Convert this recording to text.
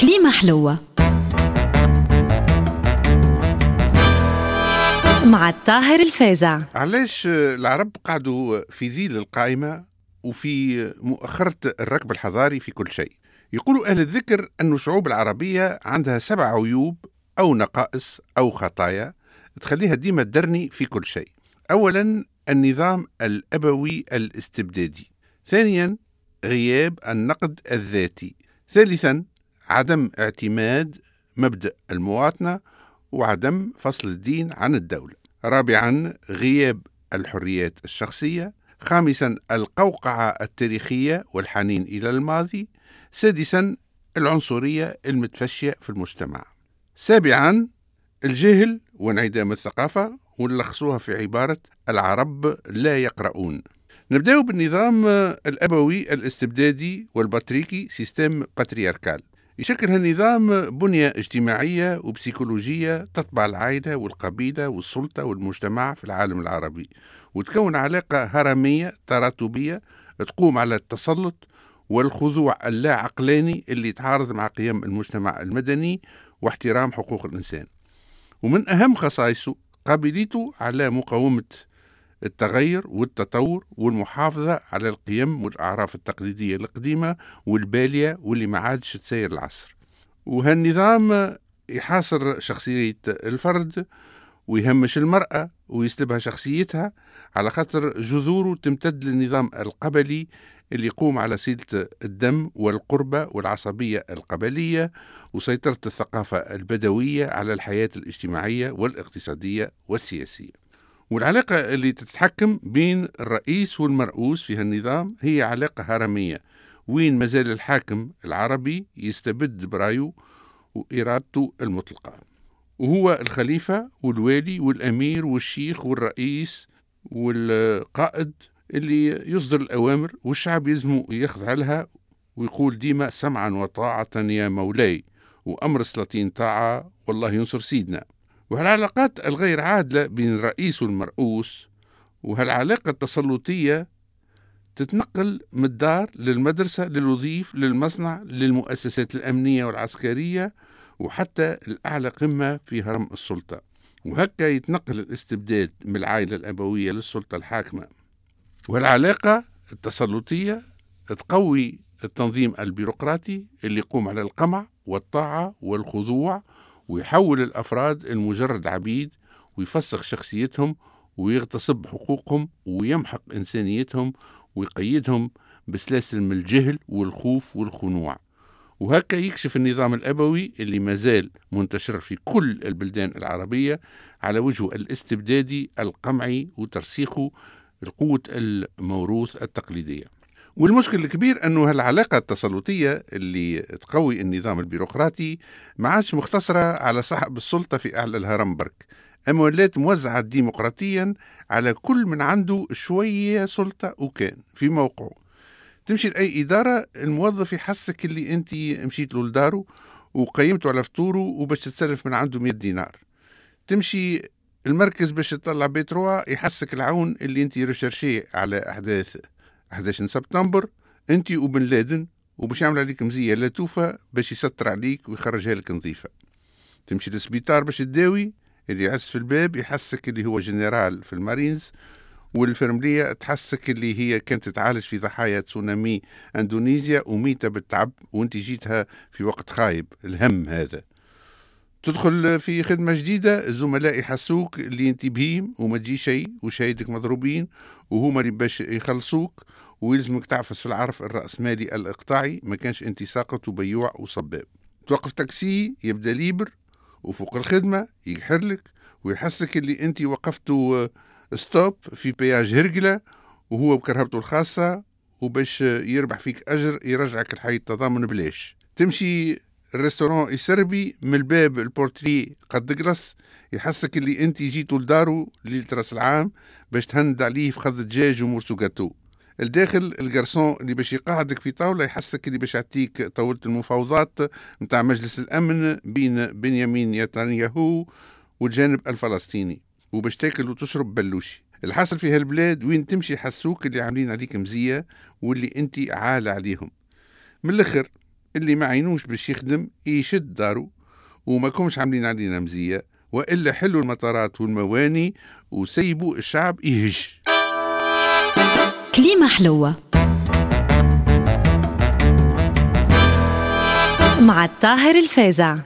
كليمة حلوة. مع الطاهر الفازع علاش العرب قعدوا في ذيل القائمة وفي مؤخرة الركب الحضاري في كل شيء؟ يقول أهل الذكر أن الشعوب العربية عندها سبع عيوب أو نقائص أو خطايا تخليها ديما تدرني في كل شيء. أولا النظام الأبوي الاستبدادي. ثانيا غياب النقد الذاتي. ثالثا عدم اعتماد مبدأ المواطنة وعدم فصل الدين عن الدولة. رابعا غياب الحريات الشخصية. خامسا القوقعة التاريخية والحنين إلى الماضي. سادسا العنصرية المتفشية في المجتمع. سابعا الجهل وانعدام الثقافة ونلخصوها في عبارة العرب لا يقرؤون. نبدأ بالنظام الأبوي الاستبدادي والبطريقي système patriarcal. يشكل هالنظام بنية اجتماعية وبسيكولوجية تطبع العائلة والقبيلة والسلطة والمجتمع في العالم العربي وتكون علاقة هرمية تراتبية تقوم على التسلط والخضوع اللا عقلاني اللي يتعارض مع قيم المجتمع المدني واحترام حقوق الإنسان. ومن أهم خصائصه قابليته على مقاومة التغير والتطور والمحافظة على القيم والأعراف التقليدية القديمة والبالية واللي ما عادش تسير العصر. وهالنظام يحاصر شخصية الفرد ويهمش المرأة ويسلبها شخصيتها على خاطر جذوره تمتد للنظام القبلي اللي يقوم على سيلة الدم والقربة والعصبية القبلية وسيطرة الثقافة البدوية على الحياة الاجتماعية والاقتصادية والسياسية. والعلاقة اللي تتحكم بين الرئيس والمرؤوس في هالنظام هي علاقة هرمية وين مازال الحاكم العربي يستبد برايه وإرادته المطلقة. وهو الخليفة والوالي والأمير والشيخ والرئيس والقائد اللي يصدر الأوامر والشعب يلزمه يخضع لها ويقول ديما سمعا وطاعة يا مولاي وأمر السلاطين طاعة والله ينصر سيدنا. وهالعلاقات الغير عادلة بين الرئيس والمرؤوس وهالعلاقة التسلطية تتنقل من الدار للمدرسة للوظيف للمصنع للمؤسسات الأمنية والعسكرية وحتى الأعلى قمة في هرم السلطة. وهكا يتنقل الاستبداد من العائلة الأبوية للسلطة الحاكمة. والعلاقة التسلطية تقوي التنظيم البيروقراطي اللي يقوم على القمع والطاعة والخضوع ويحول الأفراد المجرد عبيد ويفسخ شخصيتهم ويغتصب حقوقهم ويمحق إنسانيتهم ويقيدهم بسلاسل من الجهل والخوف والخنوع. وهكا يكشف النظام الأبوي اللي مازال منتشر في كل البلدان العربية على وجهه الاستبدادي القمعي وترسيخه القوة الموروث التقليدية. والمشكل الكبير أنه هالعلاقة التسلطية اللي تقوي النظام البيروقراطي ما عادش مختصرة على صاحب السلطة في أعلى الهرم برك أما ولات موزعة ديمقراطيا على كل من عنده شوية سلطة وكان في موقعه. تمشي لأي إدارة الموظف يحسك اللي أنت مشيت له لداره وقيمته على فطوره وباش تتسلف من عنده 100 دينار. تمشي المركز باش تطلع B trois يحسك العون اللي أنت recherché على احداث 11 سبتمبر انت وبن لادن وباش يعمل عليك مزية لا توفى باش يستر عليك ويخرجها لك نظيفة. تمشي للسبيطار باش تداوي اللي يعس في الباب يحسك اللي هو جنرال في المارينز والفرملية تحسك اللي هي كانت تعالج في ضحايا تسونامي اندونيسيا وميتة بالتعب وانت جيتها في وقت خايب الهم هذا. تدخل في خدمة جديدة الزملاء يحسوك اللي أنت بهيم وما تجي شيء وشهايدك مضروبين وهما اللي باش يخلصوك ويلزمك تعفس العرف الرأسمالي الإقطاعي ما كانش أنت ساقط وبيوع وصباب. توقف تاكسي يبدأ libre وفوق الخدمة يحرلك ويحسك اللي أنت وقفتوا stop في péage هرقلة وهو بكرهبته الخاصة وباش يربح فيك أجر يرجعك الحي التضامن بلاش. تمشي ال restaurant يسربي من الباب ال portier قد قلص يحسك اللي انت جيتوا لدارو ليلة راس العام باش تهند عليه فخذ دجاج و morceau gâteau الداخل الجرسون اللي باش يقعدك في طاولة يحسك اللي باش يعطيك طاولة المفاوضات نتاع مجلس الأمن بين بنيامين نتنياهو والجانب الفلسطيني وباش تاكل وتشرب بلوشي. الحاصل في هالبلاد وين تمشي يحسوك اللي عاملين عليك مزية واللي انت عالة عليهم. من الآخر اللي ما عينوش باش يخدم يشد دارو وما كومش عاملين علينا مزية وإلا حلوا المطارات والمواني وسيبوا الشعب يهج. كليمة حلوة. مع الطاهر الفازع.